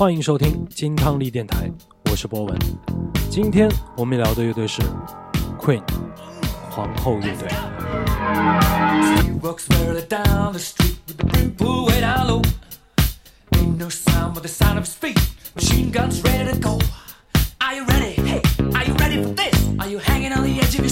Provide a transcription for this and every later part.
欢迎收听金汤力电台，我是博文。今天我们聊的乐队是 Queen 皇后乐队。Are you ready Hey, are you ready for this? Are you hanging on the edge of your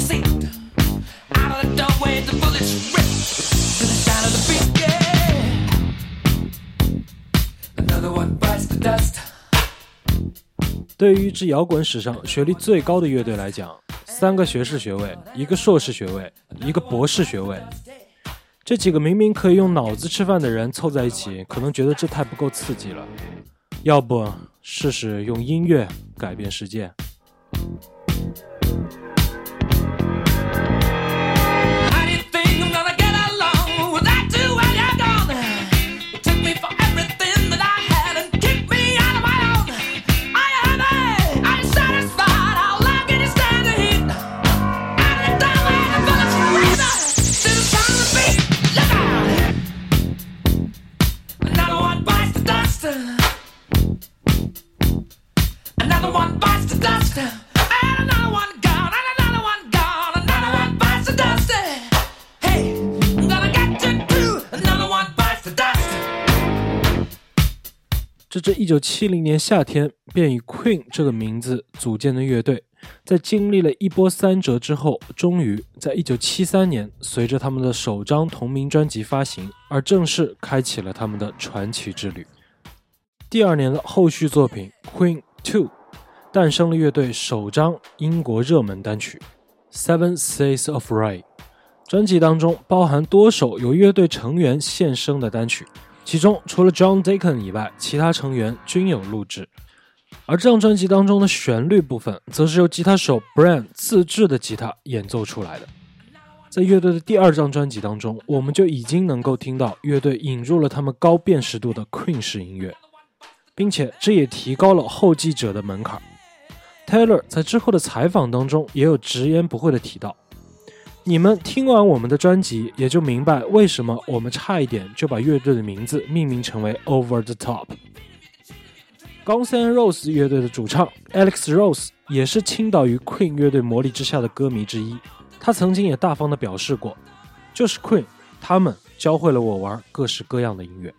对于一支摇滚史上学历最高的乐队来讲，三个学士学位，一个硕士学位，一个博士学位，这几个明明可以用脑子吃饭的人凑在一起，可能觉得这太不够刺激了。要不试试用音乐改变世界？这支1970年夏天便以 Queen 这个名字组建的乐队，在经历了一波三折之后，终于在1973年，随着他们的首张同名专辑发行，而正式开启了他们的传奇之旅。第二年的后续作品《Queen Two》，诞生了乐队首张英国热门单曲《Seven Says of Ray》。专辑当中包含多首由乐队成员献声的单曲，其中除了 John Deacon 以外，其他成员均有录制。而这张专辑当中的旋律部分，则是由吉他手 Brian 自制的吉他演奏出来的。在乐队的第二张专辑当中，我们就已经能够听到乐队引入了他们高辨识度的 Queen 式音乐，并且这也提高了后继者的门槛。Taylor 在之后的采访当中也有直言不讳的提到：“你们听完我们的专辑，也就明白为什么我们差一点就把乐队的名字命名成为 Over the Top。” Guns N' Roses 乐队的主唱 Alex Rose 也是倾倒于 Queen 乐队魔力之下的歌迷之一。他曾经也大方地表示过：“就是 Queen，他们教会了我玩各式各样的音乐。”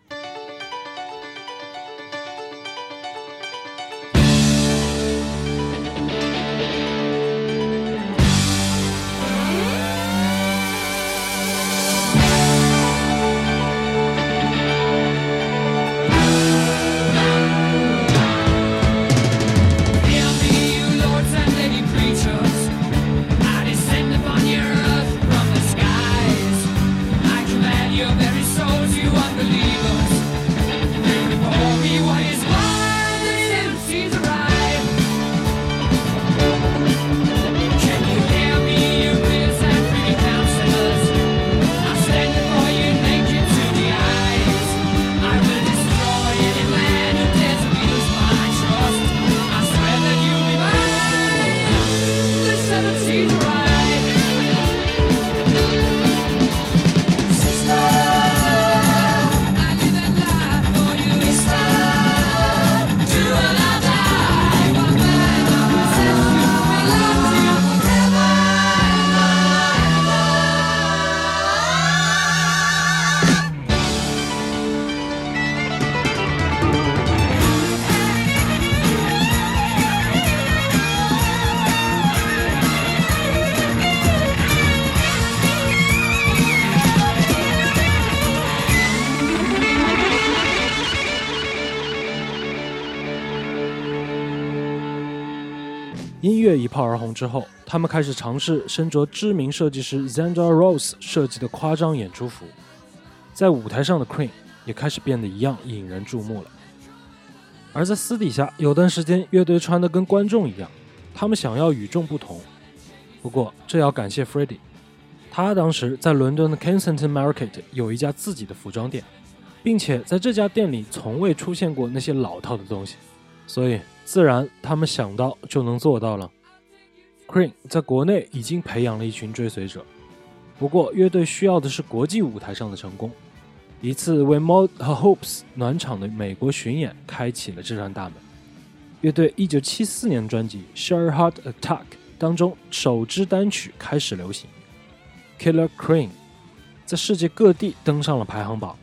音乐一炮而红之后，他们开始尝试身着知名设计师 Zandra Rose 设计的夸张演出服，在舞台上的 Queen 也开始变得一样引人注目了。而在私底下，有段时间乐队穿的跟观众一样，他们想要与众不同。不过这要感谢 Freddie，他当时在伦敦的 Kensington Market 有一家自己的服装店，并且在这家店里从未出现过那些老套的东西，所以自然他们想到就能做到了。Queen 在国内已经培养了一群追随者，不过乐队需要的是国际舞台上的成功。一次为 Mod 和 Hopes 暖场的美国巡演开启了这扇大门。乐队1974年专辑《Share Heart Attack》当中首支单曲开始流行，《Killer Queen》在世界各地登上了排行榜，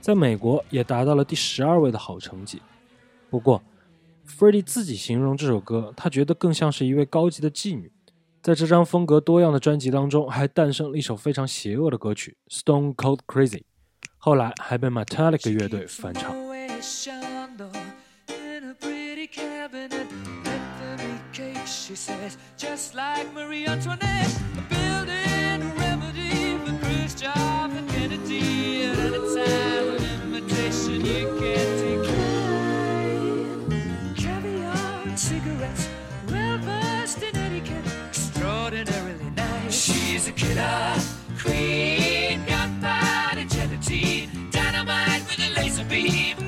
在美国也达到了第十二位的好成绩。不过 f r e d d y 自己形容这首歌，他觉得更像是一位高级的妓女。在这张风格多样的专辑当中，还诞生了一首非常邪恶的歌曲《Stone Cold Crazy》，后来还被 Metallica 乐队翻唱。She's a killer. Queen, gunpowder gelatine, dynamite with a laser beam,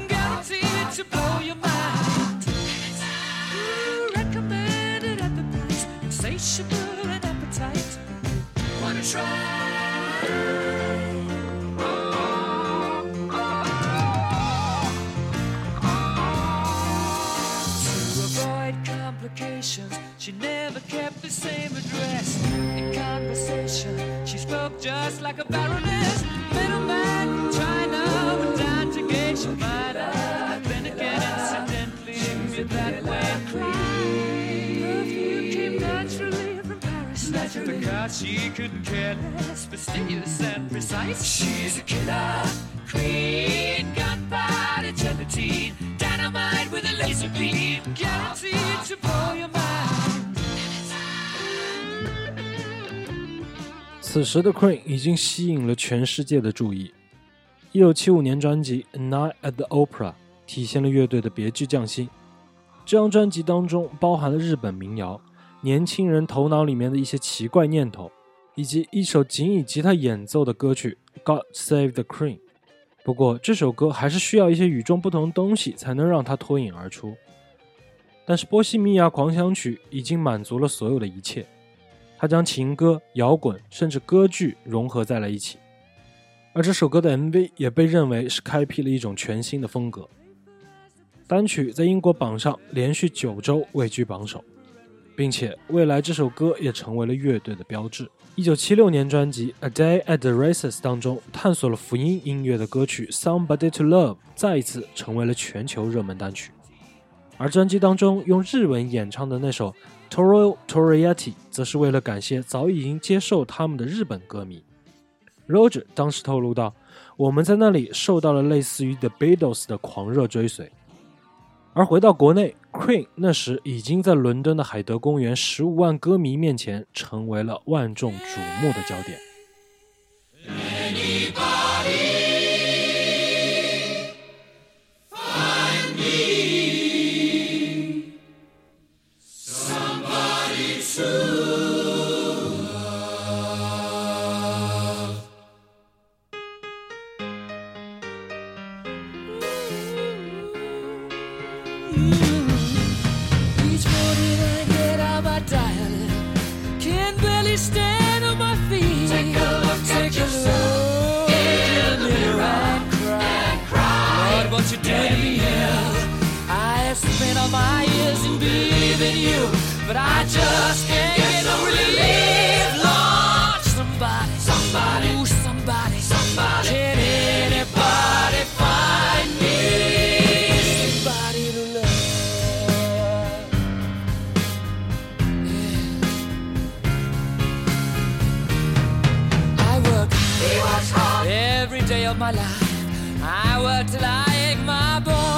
like a baroness. Middleman China went down to Geisha Minor. Then again, incidentally, with that way Perfume came naturally from Paris. Because she couldn't care less, fastidious and precise. She's a killer queen, gunpowder gelatine, dynamite with a laser beam, guaranteed to blow your mind. 此时的 Queen 已经吸引了全世界的注意。1975年专辑《Night at the Opera》体现了乐队的别具匠心。这张专辑当中包含了日本民谣、年轻人头脑里面的一些奇怪念头，以及一首仅以吉他演奏的歌曲《God Save the Queen》。不过这首歌还是需要一些与众不同的东西才能让它脱颖而出。但是《波西米亚狂想曲》已经满足了所有的一切。他将情歌、摇滚甚至歌剧融合在了一起，而这首歌的 MV 也被认为是开辟了一种全新的风格。单曲在英国榜上连续九周位居榜首，并且未来这首歌也成为了乐队的标志。一九七六年专辑《A Day at the Races》当中探索了福音音乐的歌曲《Somebody to Love》再一次成为了全球热门单曲，而专辑当中用日文演唱的那首。Toro Toriati 则是为了感谢早已经接受他们的日本歌迷。Roger 当时透露道：“我们在那里受到了类似于 The Beatles 的狂热追随。”而回到国内，Queen 那时已经在伦敦的海德公园十五万歌迷面前成为了万众瞩目的焦点。Spent all my years in believing you, but I just can't get no relief. Of my life. I work till I ache my bones.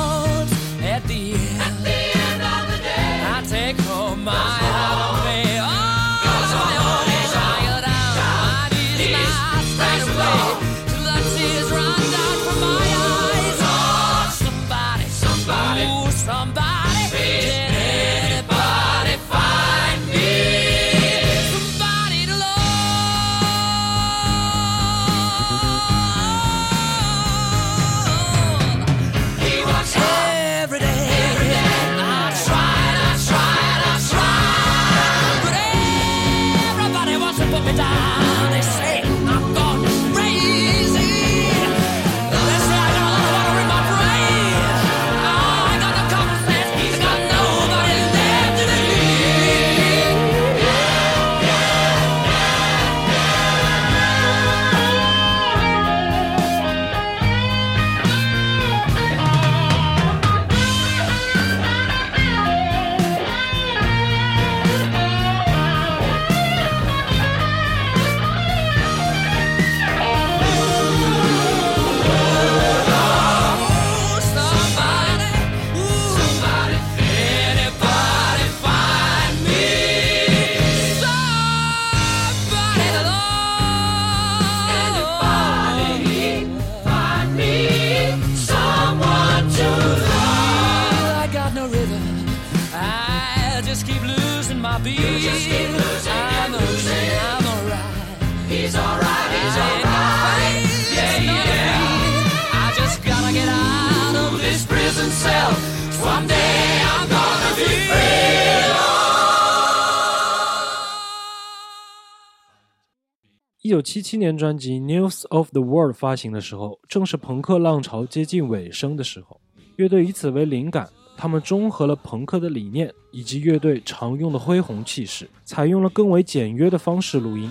九七七年专辑《News of the World》发行的时候，正是朋克浪潮接近尾声的时候。乐队以此为灵感，他们综合了朋克的理念以及乐队常用的恢宏气势，采用了更为简约的方式录音，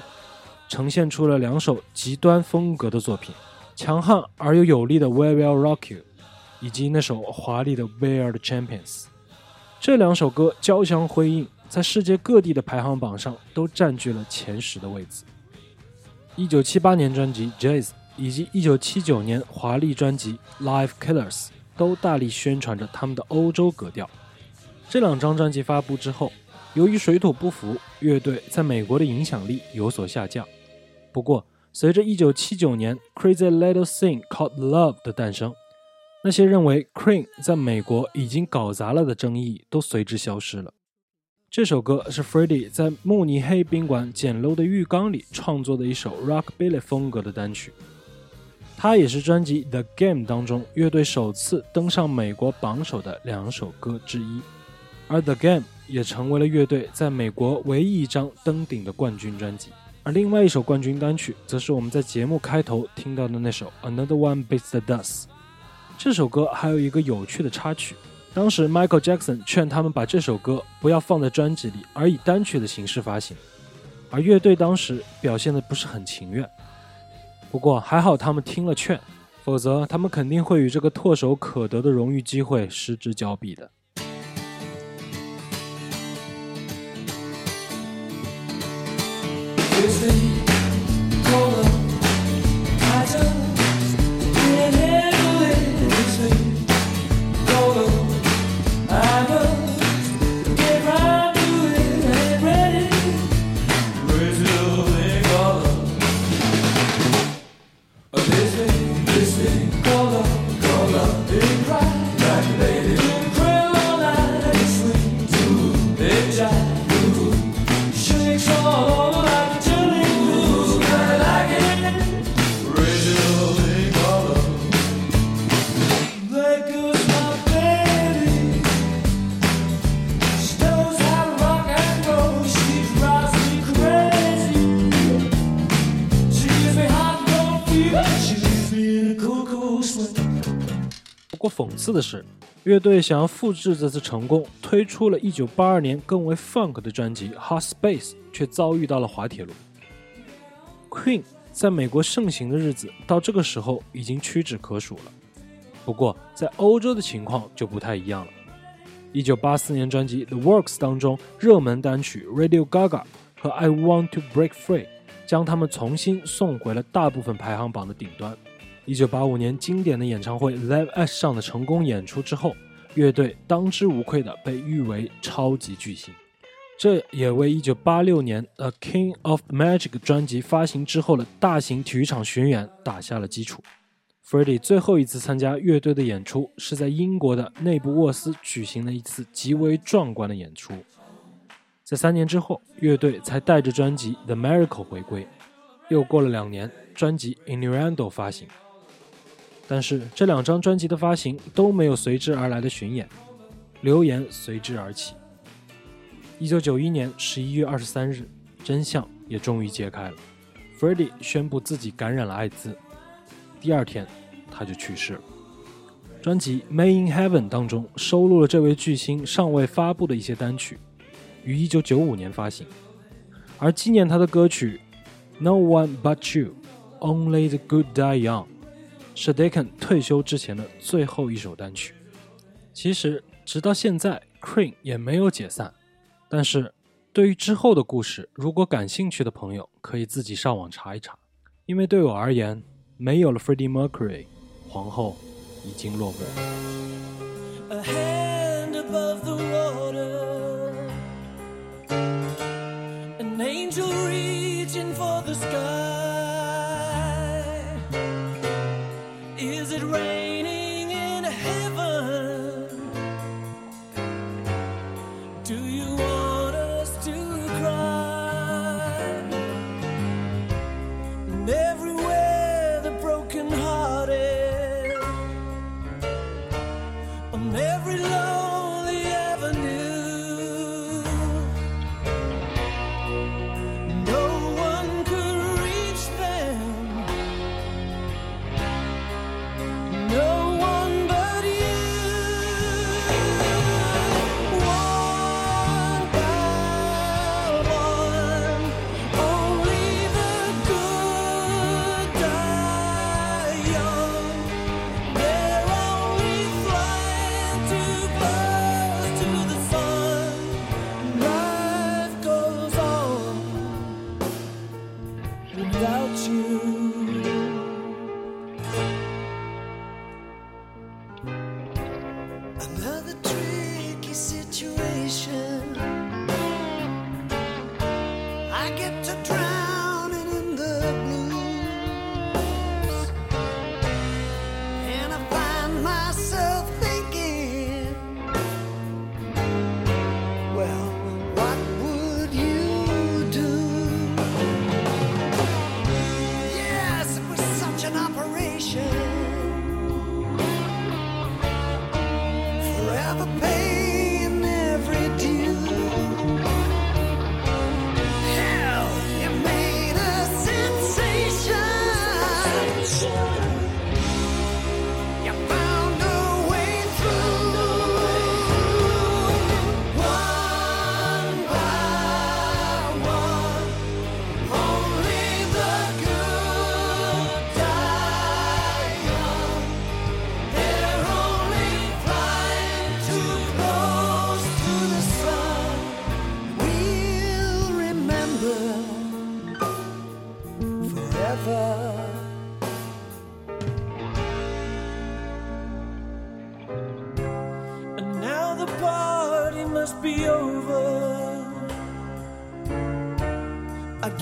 呈现出了两首极端风格的作品：强悍而又有力的《We Will Rock You》，以及那首华丽的《We Are the Champions》。这两首歌交相辉映，在世界各地的排行榜上都占据了前十的位置。一九七八年专辑《Jazz》以及一九七九年华丽专辑《Live Killers》都大力宣传着他们的欧洲格调。这两张专辑发布之后，由于水土不服，乐队在美国的影响力有所下降。不过，随着一九七九年《Crazy Little Thing Called Love》的诞生，那些认为 Cream 在美国已经搞砸了的争议都随之消失了。这首歌是 Freddie 在慕尼黑宾馆简陋的浴缸里创作的一首 Rockabilly 风格的单曲，它也是专辑《The Game》当中乐队首次登上美国榜首的两首歌之一，而《The Game》也成为了乐队在美国唯一一张登顶的冠军专辑。而另外一首冠军单曲，则是我们在节目开头听到的那首《Another One Bites the Dust》。这首歌还有一个有趣的插曲。当时，Michael Jackson 劝他们把这首歌不要放在专辑里，而以单曲的形式发行。而乐队当时表现的不是很情愿。不过还好他们听了劝，否则他们肯定会与这个唾手可得的荣誉机会失之交臂的。过讽讽刺的是，乐队想要复制这次成功，推出了一九八二年更为 funk 的专辑《Hot Space》，却遭遇到了滑铁卢。Queen 在美国盛行的日子，到这个时候已经屈指可数了。不过，在欧洲的情况就不太一样了。一九八四年专辑《The Works》当中，热门单曲《Radio Gaga》和《I Want to Break Free》将他们重新送回了大部分排行榜的顶端。一九八五年经典的演唱会《Live Ash》上的成功演出之后，乐队当之无愧地被誉为超级巨星，这也为一九八六年《A King of Magic》专辑发行之后的大型体育场巡演打下了基础。Freddie 最后一次参加乐队的演出是在英国的内布沃斯举行了一次极为壮观的演出。在三年之后，乐队才带着专辑《The Miracle》回归。又过了两年，专辑《Innuendo》发行。但是这两张专辑的发行都没有随之而来的巡演，流言随之而起。一九九一年十一月二十三日，真相也终于揭开了，Freddie 宣布自己感染了艾滋，第二天他就去世了。专辑《May in Heaven》当中收录了这位巨星尚未发布的一些单曲，于一九九五年发行。而纪念他的歌曲《No One But You》，Only the Good Die Young。是 Dakin 退休之前的最后一首单曲。其实，直到现在，Cream 也没有解散。但是，对于之后的故事，如果感兴趣的朋友可以自己上网查一查。因为对我而言，没有了 Freddie Mercury，皇后已经落寞。Angel reaching for the sky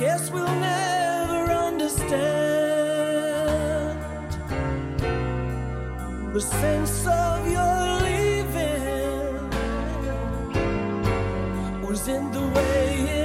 guess we'll never understand the sense of your leaving was in the way